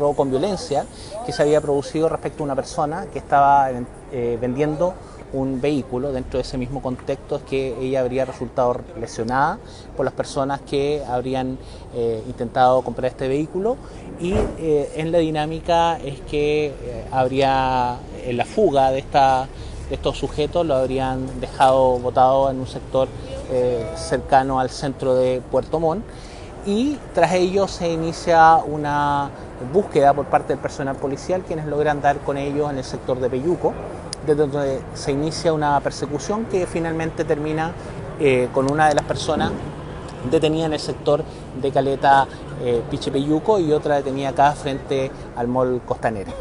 robo con violencia que se había producido respecto a una persona que estaba eh, vendiendo un vehículo. Dentro de ese mismo contexto es que ella habría resultado lesionada por las personas que habrían eh, intentado comprar este vehículo y eh, en la dinámica es que habría en la fuga de, esta, de estos sujetos lo habrían dejado botado en un sector cercano al centro de Puerto Montt y tras ello se inicia una búsqueda por parte del personal policial quienes logran dar con ellos en el sector de Peyuco desde donde se inicia una persecución que finalmente termina eh, con una de las personas detenida en el sector de Caleta eh, Pichepeyuco y otra detenida acá frente al Mall Costanera.